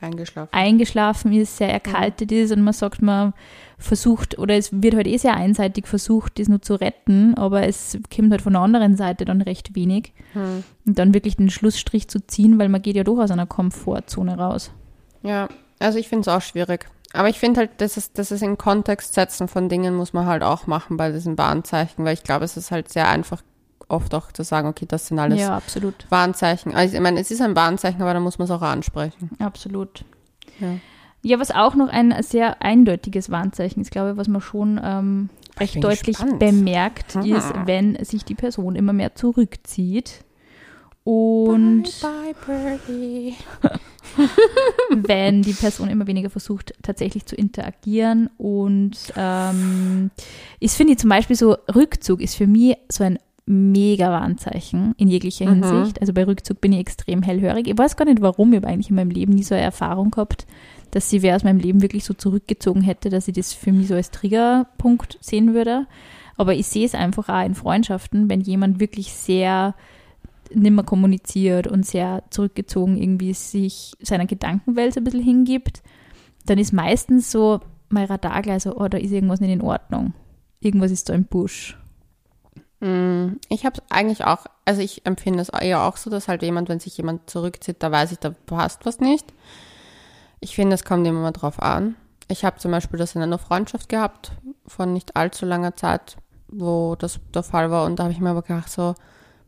Eingeschlafen. eingeschlafen ist, sehr erkaltet ist und man sagt, man versucht, oder es wird halt eh sehr einseitig versucht, das nur zu retten, aber es kommt halt von der anderen Seite dann recht wenig. Hm. Und dann wirklich den Schlussstrich zu ziehen, weil man geht ja doch aus einer Komfortzone raus. Ja, also ich finde es auch schwierig. Aber ich finde halt, das ist, das ist in Kontext setzen von Dingen muss man halt auch machen bei diesen Warnzeichen, weil ich glaube, es ist halt sehr einfach oft auch zu sagen, okay, das sind alles Ja, absolut. Warnzeichen. Also ich meine, es ist ein Warnzeichen, aber da muss man es auch ansprechen. Absolut. Ja. Ja, was auch noch ein sehr eindeutiges Warnzeichen ist, glaube ich, was man schon ähm, recht deutlich gespannt. bemerkt, Hm. ist, wenn sich die Person immer mehr zurückzieht und bye, bye Birdie. wenn die Person immer weniger versucht, tatsächlich zu interagieren. Und ähm, ist, finde ich zum Beispiel so, Rückzug ist für mich so ein mega Warnzeichen in jeglicher Mhm. Hinsicht. Also bei Rückzug bin ich extrem hellhörig. Ich weiß gar nicht, warum. Ich habe eigentlich in meinem Leben nie so eine Erfahrung gehabt, dass sie wer aus meinem Leben wirklich so zurückgezogen hätte, dass ich das für mich so als Triggerpunkt sehen würde. Aber ich sehe es einfach auch in Freundschaften, wenn jemand wirklich sehr nimmer kommuniziert und sehr zurückgezogen irgendwie sich seiner Gedankenwelt ein bisschen hingibt, dann ist meistens so mein Radar gleich so, oh, da ist irgendwas nicht in Ordnung. Irgendwas ist da im Busch. Mm, Ich habe eigentlich auch, also ich empfinde es eher auch so, dass halt jemand, wenn sich jemand zurückzieht, da weiß ich, da passt was nicht. Ich finde, es kommt immer mal drauf an. Ich habe zum Beispiel das in einer Freundschaft gehabt, von nicht allzu langer Zeit, wo das der Fall war. Und da habe ich mir aber gedacht, so,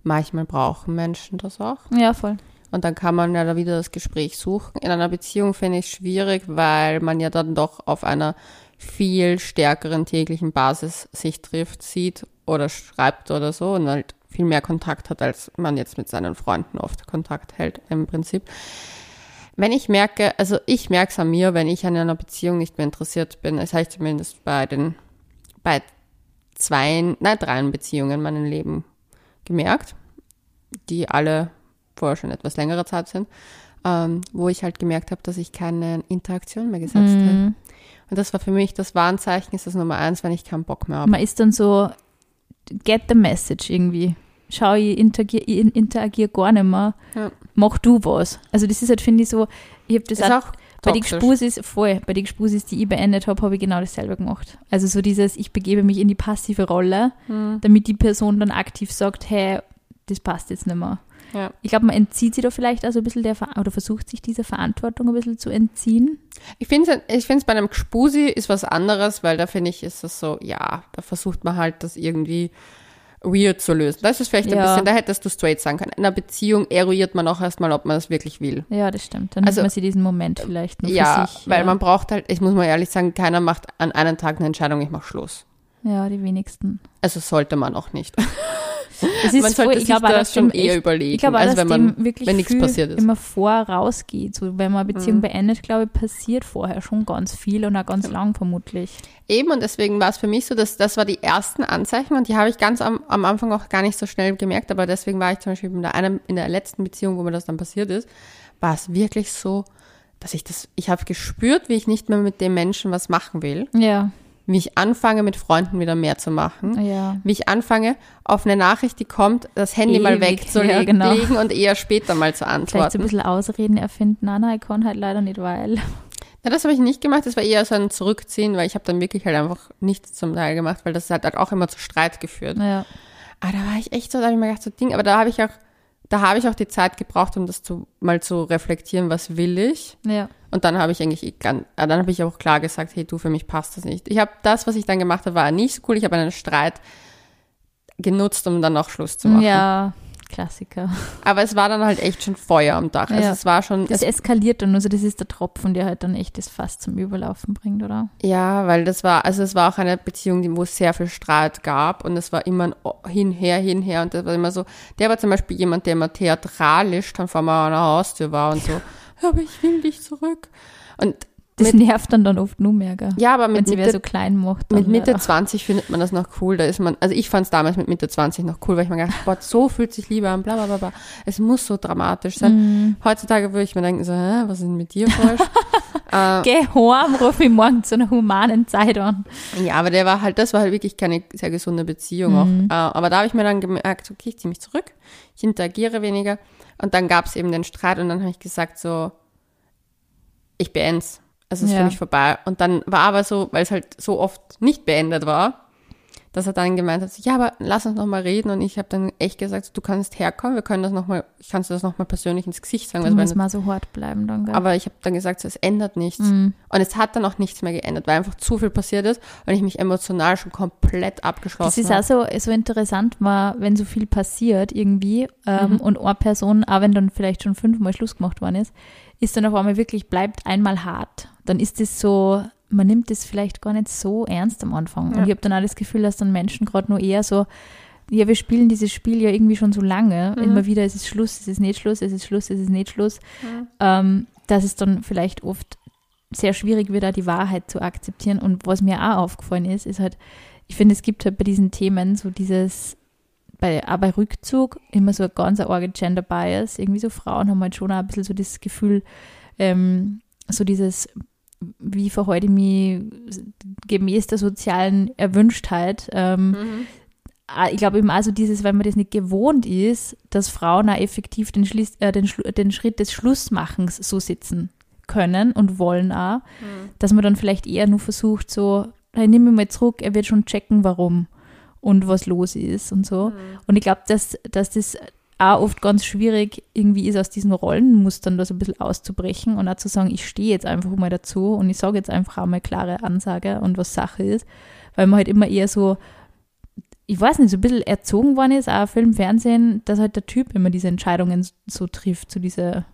manchmal brauchen Menschen das auch. Ja, voll. Und dann kann man ja da wieder das Gespräch suchen. In einer Beziehung finde ich es schwierig, weil man ja dann doch auf einer viel stärkeren täglichen Basis sich trifft, sieht oder schreibt oder so und halt viel mehr Kontakt hat, als man jetzt mit seinen Freunden oft Kontakt hält im Prinzip. Wenn ich merke, also ich merke es an mir, wenn ich an einer Beziehung nicht mehr interessiert bin, das habe ich zumindest bei den, bei zwei, nein, dreien Beziehungen in meinem Leben gemerkt, die alle vorher schon etwas längere Zeit sind, ähm, wo ich halt gemerkt habe, dass ich keine Interaktion mehr gesetzt habe. Mhm. Und das war für mich das Warnzeichen, ist das Nummer eins, wenn ich keinen Bock mehr habe. Man ist dann so, get the message irgendwie. Schau, ich interagiere interagier gar nicht mehr. Ja. Mach du was. Also das ist halt, finde ich, so, ich habe das Ist auch Bei den. Gespusis, voll, bei den Gespusis, die ich beendet habe, habe ich genau dasselbe gemacht. Also so dieses, ich begebe mich in die passive Rolle, Hm, damit die Person dann aktiv sagt, hey, das passt jetzt nicht mehr. ja. Ich glaube, man entzieht sich da vielleicht also ein bisschen der, oder versucht sich dieser Verantwortung ein bisschen zu entziehen. Ich finde es ich find's bei einem Gspusi ist was anderes, weil da finde ich, ist das so, ja, da versucht man halt das irgendwie weird zu lösen. Das ist vielleicht ein Ja. bisschen, da hättest du straight sagen können. In einer Beziehung eruiert man auch erstmal, ob man das wirklich will. Ja, das stimmt. Dann Also, nimmt man sich diesen Moment vielleicht nur Ja, für sich. weil ja. man braucht halt, ich muss mal ehrlich sagen, keiner macht an einem Tag eine Entscheidung, ich mache Schluss. Ja, die wenigsten. Also sollte man auch nicht. Das ist man voll, sollte ich sich glaube dass schon eher echt- überlegen. Ich glaube also wenn man, wirklich wenn nichts passiert ist. immer vorausgeht. So, wenn man eine Beziehung Mhm. beendet, glaube ich, passiert vorher schon ganz viel und auch ganz lang vermutlich. Eben, und deswegen war es für mich so, dass das war die ersten Anzeichen und die habe ich ganz am, am Anfang auch gar nicht so schnell gemerkt, aber deswegen war ich zum Beispiel in der, einem, in der letzten Beziehung, wo mir das dann passiert ist, war es wirklich so, dass ich das, ich habe gespürt, wie ich nicht mehr mit dem Menschen was machen will, Ja, wie ich anfange, mit Freunden wieder mehr zu machen, ja. wie ich anfange, auf eine Nachricht, die kommt, das Handy mal Ewig, wegzulegen ja, genau. und eher später mal zu Vielleicht so ein antworten. bisschen Ausreden erfinden. Nein, nein, ich kann halt leider nicht, weil. Ja, das habe ich nicht gemacht. Das war eher so ein Zurückziehen, weil ich habe dann wirklich halt einfach nichts zum Teil gemacht, weil das hat halt auch immer zu Streit geführt. Ja, Ah, da war ich echt so, da habe ich mir gedacht, so Ding, aber da habe ich auch, da habe ich auch die Zeit gebraucht, um das zu, mal zu reflektieren, was will ich. Ja. Und dann habe ich eigentlich, eh ah, dann habe ich auch klar gesagt, hey, du, für mich passt das nicht. Ich habe das, was ich dann gemacht habe, war nicht so cool. Ich habe einen Streit genutzt, um dann auch Schluss zu machen. Ja, Klassiker. Aber es war dann halt echt schon Feuer am Dach. Also Ja. es war schon, Das es, eskaliert dann, also das ist der Tropfen, der halt dann echt das Fass zum Überlaufen bringt, oder? ja, weil das war, also es war auch eine Beziehung, die- wo es sehr viel Streit gab und es war immer ein hinher, hinher und das war immer so, der war zum Beispiel jemand, der immer theatralisch dann vor meiner Haustür war und so, aber ich will dich zurück. Und Das Mit- nervt dann dann oft nur mehr, gell? ja, aber Wenn mit sie Mitte, so klein macht. Mit Mitte leider. 20 findet man das noch cool. Da ist man, also ich fand es damals mit Mitte 20 noch cool, weil ich mir gedacht boah, so fühlt sich Liebe an, bla bla bla bla. Es muss so dramatisch sein. Mhm. Heutzutage würde ich mir denken, so, hä, was ist denn mit dir falsch? äh, Geh heim, ruf mich morgen zu einer humanen Zeit an. ja, aber der war halt, das war halt wirklich keine sehr gesunde Beziehung auch. Mhm. Äh, aber da habe ich mir dann gemerkt, okay, ich ziehe mich zurück, ich interagiere weniger. Und dann gab es eben den Streit und dann habe ich gesagt, so, ich beende es. Es ist Ja. für mich vorbei. Und dann war aber so, weil es halt so oft nicht beendet war, dass er dann gemeint hat, ja, aber lass uns noch mal reden. Und ich habe dann echt gesagt, du kannst herkommen, wir können das noch mal, ich kann dir das noch mal persönlich ins Gesicht sagen. Da was muss meine- mal so hart bleiben dann, gell? aber ich habe dann gesagt, so, es ändert nichts. Mhm. Und es hat dann auch nichts mehr geändert, weil einfach zu viel passiert ist und ich mich emotional schon komplett Das abgeschlossen ist habe. auch so, so interessant, mal, wenn so viel passiert irgendwie ähm, Mhm. und eine Person, auch wenn dann vielleicht schon fünfmal Schluss gemacht worden ist, ist dann auf einmal wirklich, bleibt einmal hart. Dann ist es so, man nimmt es vielleicht gar nicht so ernst am Anfang. Ja. Und ich habe dann auch das Gefühl, dass dann Menschen gerade nur eher so, ja, wir spielen dieses Spiel ja irgendwie schon so lange. Mhm. Immer wieder, es ist Schluss, es ist nicht Schluss, es ist Schluss, es ist nicht Schluss. Ähm, dass es dann vielleicht oft sehr schwierig wird, auch die Wahrheit zu akzeptieren. Und was mir auch aufgefallen ist, ist halt, ich finde, es gibt halt bei diesen Themen so dieses, bei, auch bei Rückzug immer so ein ganz arge Gender Bias. Irgendwie so Frauen haben halt schon auch ein bisschen so das Gefühl, ähm, so dieses, wie verhalte ich mich gemäß der sozialen Erwünschtheit. Ähm, Mhm. Ah, ich glaube eben also dieses, weil man das nicht gewohnt ist, dass Frauen auch effektiv den, Schliss, äh, den, den Schritt des Schlussmachens so sitzen können und wollen auch, Mhm. dass man dann vielleicht eher nur versucht, so, hey, nimm mich mal zurück, er wird schon checken, warum und was los ist und so. Und ich glaube, dass, dass das auch oft ganz schwierig irgendwie ist, aus diesen Rollenmustern da so ein bisschen auszubrechen und auch zu sagen, ich stehe jetzt einfach mal dazu und ich sage jetzt einfach auch mal klare Ansage und was Sache ist, weil man halt immer eher so, ich weiß nicht, so ein bisschen erzogen worden ist, auch Film, Fernsehen, dass halt der Typ immer diese Entscheidungen so trifft, zu dieser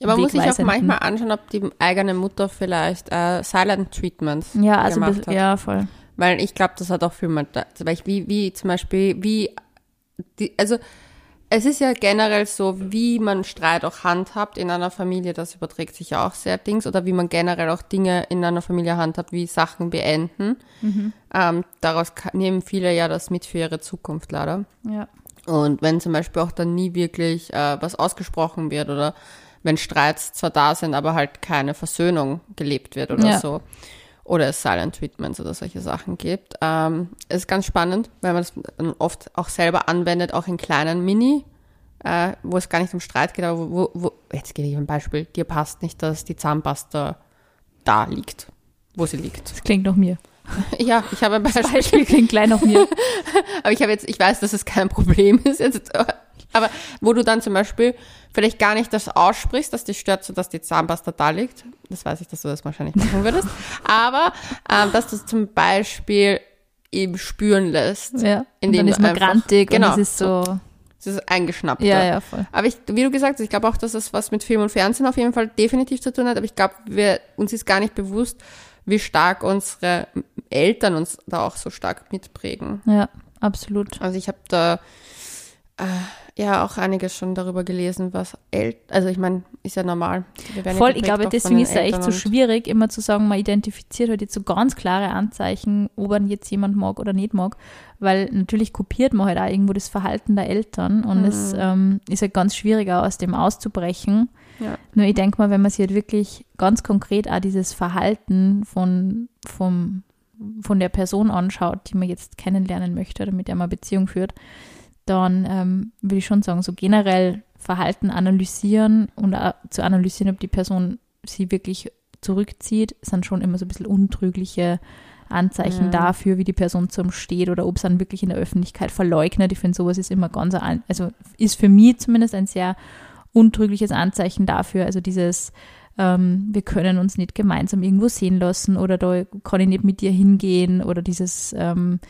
Ja, man muss sich auch manchmal anschauen, ob die eigene Mutter vielleicht äh, Silent Treatments ja, also gemacht bisschen, hat. ja, voll. Weil ich glaube, das hat auch viel mit, zum Beispiel, wie, wie zum Beispiel, wie, die, also es ist ja generell so, wie man Streit auch handhabt in einer Familie, das überträgt sich ja auch sehr Dings, oder wie man generell auch Dinge in einer Familie handhabt, wie Sachen beenden. Ähm, daraus nehmen viele ja das mit für ihre Zukunft leider. Ja. Und wenn zum Beispiel auch dann nie wirklich äh, was ausgesprochen wird oder wenn Streits zwar da sind, aber halt keine Versöhnung gelebt wird oder Ja. so. Oder es Silent Treatments oder solche Sachen gibt. Ähm, es ist ganz spannend, weil man das dann oft auch selber anwendet, auch in kleinen Mini, äh, wo es gar nicht um Streit geht, aber wo, wo, wo jetzt gebe ich ein Beispiel, dir passt nicht, dass die Zahnpasta da liegt, wo sie liegt. Das klingt nach mir. Ja, ich habe ein Beispiel. Beispiel klingt gleich nach mir. Aber ich habe jetzt, ich weiß, dass es kein Problem ist jetzt, aber wo du dann zum Beispiel vielleicht gar nicht das aussprichst, dass dich stört, so dass die Zahnpasta da liegt. Das weiß ich, dass du das wahrscheinlich machen würdest. aber ähm, dass du es zum Beispiel eben spüren lässt. Ja. Und Indem dann du ist man einfach- grantig genau, und es ist so, Es ist eingeschnappt. ja, ja, voll. Aber ich, wie du gesagt hast, ich glaube auch, dass es was mit Film und Fernsehen auf jeden Fall definitiv zu tun hat. Aber ich glaube, wir, uns ist gar nicht bewusst, wie stark unsere Eltern uns da auch so stark mitprägen. Ja, absolut. Also ich habe da äh, ja auch einiges schon darüber gelesen, was El also ich meine, ist ja normal. Ja Voll, ich glaube, deswegen ist es echt Eltern so schwierig, immer zu sagen, man identifiziert halt jetzt so ganz klare Anzeichen, ob man jetzt jemand mag oder nicht mag, weil natürlich kopiert man halt auch irgendwo das Verhalten der Eltern und es ähm, ist halt ganz schwierig, auch aus dem auszubrechen. Ja. Nur ich denke mal, wenn man sich halt wirklich ganz konkret auch dieses Verhalten von, vom, von der Person anschaut, die man jetzt kennenlernen möchte oder mit der man eine Beziehung führt, dann ähm, würde ich schon sagen, so generell Verhalten analysieren und auch zu analysieren, ob die Person sie wirklich zurückzieht, sind schon immer so ein bisschen untrügliche Anzeichen Ja. dafür, wie die Person zum steht oder ob es dann wirklich in der Öffentlichkeit verleugnet. Ich finde, sowas ist immer ganz, ein- also ist für mich zumindest ein sehr untrügliches Anzeichen dafür. Also dieses, ähm, wir können uns nicht gemeinsam irgendwo sehen lassen oder da kann ich nicht mit dir hingehen oder dieses, ähm,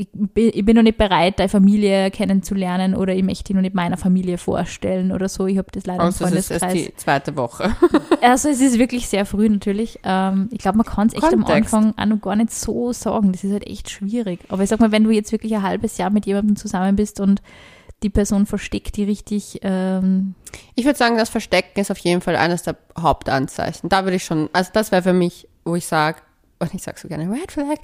ich, bin- ich bin noch nicht bereit, deine Familie kennenzulernen oder ich möchte dich noch nicht meiner Familie vorstellen oder so. Ich habe das leider im Also es ist erst Freundeskreis. die zweite Woche. Also es ist wirklich sehr früh natürlich. Ähm, ich glaube, man kann es echt am Kontext. Anfang auch noch gar nicht so sagen. Das ist halt echt schwierig. Aber ich sag mal, wenn du jetzt wirklich ein halbes Jahr mit jemandem zusammen bist und die Person versteckt die richtig, ähm, Ich würde sagen, das Verstecken ist auf jeden Fall eines der Hauptanzeichen. Da würde ich schon, also das wäre für mich, wo ich sage, und ich sage so gerne Red Flag,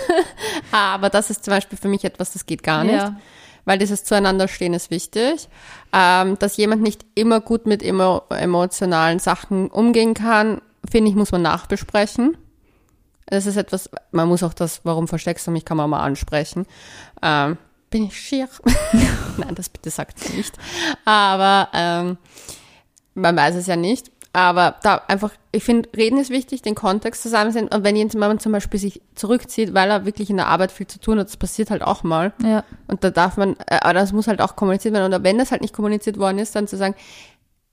aber das ist zum Beispiel für mich etwas, das geht gar nicht. Ja. Weil dieses Zueinanderstehen ist wichtig. Ähm, dass jemand nicht immer gut mit emo emotionalen Sachen umgehen kann, finde ich, muss man nachbesprechen. Das ist etwas, man muss auch das, warum versteckst du mich, kann man mal ansprechen. Ähm, bin ich schier? Nein, das bitte sagt sie nicht. Aber ähm, man weiß es ja nicht. Aber da einfach, ich finde, reden ist wichtig, den Kontext zusammen sind. Und wenn jemand zum Beispiel sich zurückzieht, weil er wirklich in der Arbeit viel zu tun hat, das passiert halt auch mal. ja, Und da darf man, äh, aber das muss halt auch kommuniziert werden. Und wenn das halt nicht kommuniziert worden ist, dann zu sagen,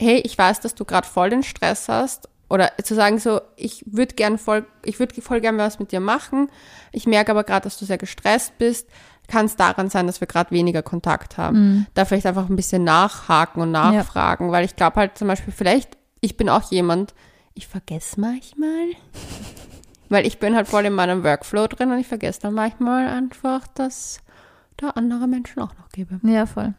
hey, ich weiß, dass du gerade voll den Stress hast. Oder zu sagen so, ich würde gern voll, ich würde voll gern was mit dir machen. Ich merke aber gerade, dass du sehr gestresst bist. Kann es daran sein, dass wir gerade weniger Kontakt haben? Da vielleicht einfach ein bisschen nachhaken und nachfragen, weil ich glaube halt zum Beispiel, vielleicht, ich bin auch jemand, ich vergesse manchmal, weil ich bin halt voll in meinem Workflow drin und ich vergesse dann manchmal einfach, dass da andere Menschen auch noch gebe. ja, voll.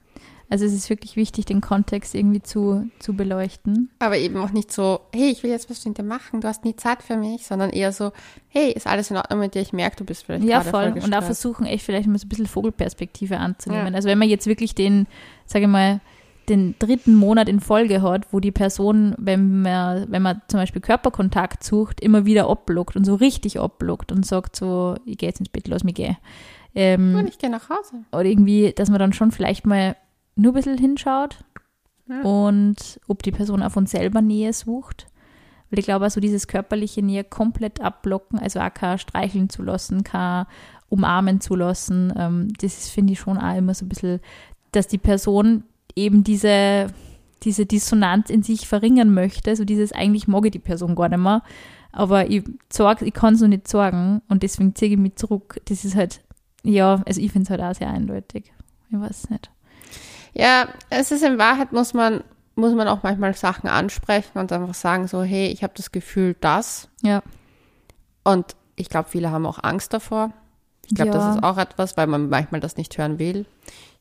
Also es ist wirklich wichtig, den Kontext irgendwie zu, zu beleuchten. Aber eben auch nicht so, hey, ich will jetzt was mit dir machen, du hast nie Zeit für mich, sondern eher so, hey, ist alles in Ordnung mit dir? Ich merke, du bist vielleicht Ja, voll. voll Und auch versuchen, echt vielleicht mal so ein bisschen Vogelperspektive anzunehmen. Ja. Also wenn man jetzt wirklich den, sage ich mal, den dritten Monat in Folge hat, wo die Person, wenn man, wenn man zum Beispiel Körperkontakt sucht, immer wieder abblockt und so richtig abblockt und sagt so, ich gehe jetzt ins Bett, lass mich gehen. Ähm, Und ich gehe nach Hause. oder irgendwie, dass man dann schon vielleicht mal nur ein bisschen hinschaut Ja. und ob die Person auch von selber Nähe sucht. Weil ich glaube, also dieses körperliche Nähe komplett abblocken, also auch kein streicheln zu lassen, kein umarmen zu lassen, ähm, das finde ich, schon auch immer so ein bisschen, dass die Person eben diese, diese Dissonanz in sich verringern möchte, so dieses, eigentlich mag ich die Person gar nicht mehr, aber ich, sorg, ich kann es noch nicht sorgen und deswegen ziehe ich mich zurück. Das ist halt, ja, also ich finde es halt auch sehr eindeutig. Ich weiß nicht. Ja, es ist in Wahrheit, muss man, muss man auch manchmal Sachen ansprechen und einfach sagen so, hey, ich habe das Gefühl, das. Ja. Und ich glaube, viele haben auch Angst davor. Ich glaube, Ja. das ist auch etwas, weil man manchmal das nicht hören will.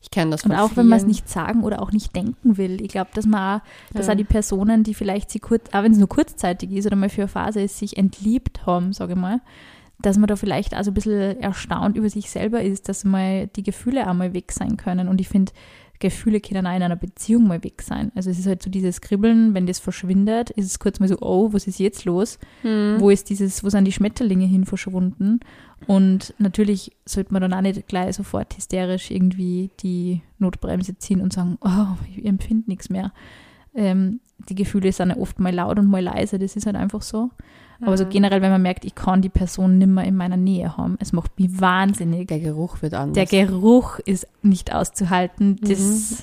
Ich kenne das Und von auch wenn man es vielen. nicht sagen oder auch nicht denken will. Ich glaube, dass man auch, dass Ja. auch die Personen, die vielleicht sie kurz, auch wenn es nur kurzzeitig ist oder mal für eine Phase ist, sich entliebt haben, sage ich mal, dass man da vielleicht auch so ein bisschen erstaunt über sich selber ist, dass mal die Gefühle auch mal weg sein können. Und ich finde, Gefühle können auch in einer Beziehung mal weg sein. Also es ist halt so dieses Kribbeln, wenn das verschwindet, ist es kurz mal so, oh, was ist jetzt los? Hm. Wo ist dieses, wo sind die Schmetterlinge hin verschwunden? Und natürlich sollte man dann auch nicht gleich sofort hysterisch irgendwie die Notbremse ziehen und sagen, oh, ich empfinde nichts mehr. Ähm, die Gefühle sind ja oft mal laut und mal leise, das ist halt einfach so. Aber so Mhm. generell, wenn man merkt, ich kann die Person nimmer in meiner Nähe haben, es macht mich wahnsinnig. Der Geruch wird anders. Der Geruch ist nicht auszuhalten. Das,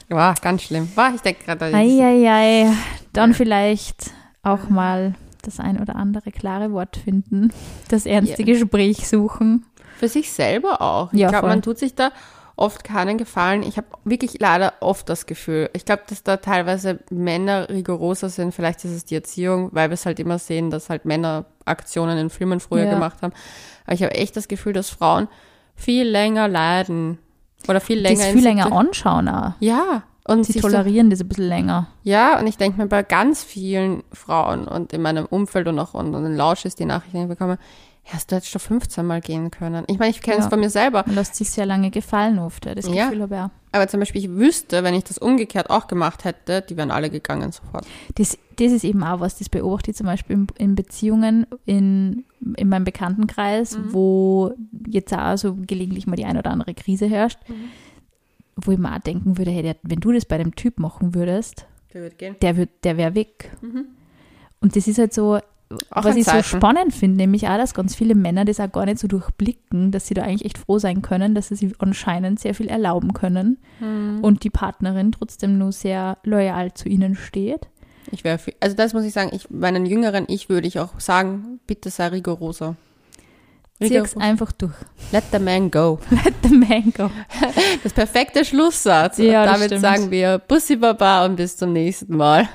Mhm. War ganz schlimm. War, ich denke gerade, Eieiei, dann Ja. vielleicht auch mal das ein oder andere klare Wort finden, das ernste Ja. Gespräch suchen. Für sich selber auch. Ich Ja, glaube, man tut sich da oft keinen Gefallen. Ich habe wirklich leider oft das Gefühl, ich glaube, dass da teilweise Männer rigoroser sind. Vielleicht ist es die Erziehung, weil wir es halt immer sehen, dass halt Männer Aktionen in Filmen früher Ja. gemacht haben. Aber ich habe echt das Gefühl, dass Frauen viel länger leiden. Oder viel länger. das viel länger anschauen auch. Ja. Und Sie sich so tolerieren das ein bisschen länger. Ja, und ich denke mir bei ganz vielen Frauen und in meinem Umfeld und auch und, und in Lausches die Nachrichten die ich bekomme, ja, hast du jetzt schon 15 Mal gehen können. Ich meine, ich kenne es Ja. von mir selber. Man lässt sich sehr lange gefallen oft. ja, Das Ja. Gefühl habe ich. Aber zum Beispiel, ich wüsste, wenn ich das umgekehrt auch gemacht hätte, die wären alle gegangen sofort. Das, das ist eben auch was, das beobachte ich zum Beispiel in, in Beziehungen in, in meinem Bekanntenkreis, Mhm. wo jetzt auch so gelegentlich mal die ein oder andere Krise herrscht, Mhm. Wo ich mir auch denken würde, hey, der, wenn du das bei dem Typ machen würdest, Der wird gehen. der, wird, der wäre weg. Mhm. Und das ist halt so, Auch was ich so Zeichen. spannend finde, nämlich auch, dass ganz viele Männer das auch gar nicht so durchblicken, dass sie da eigentlich echt froh sein können, dass sie sich anscheinend sehr viel erlauben können Hm. und die Partnerin trotzdem nur sehr loyal zu ihnen steht. Ich wäre, also das muss ich sagen, ich, meinen jüngeren Ich würde ich auch sagen, bitte sei rigoroser. Zieh's einfach durch. Let the man go. Let the man go. Das perfekte Schlusssatz. Ja, und damit sagen wir Bussi Baba und bis zum nächsten Mal.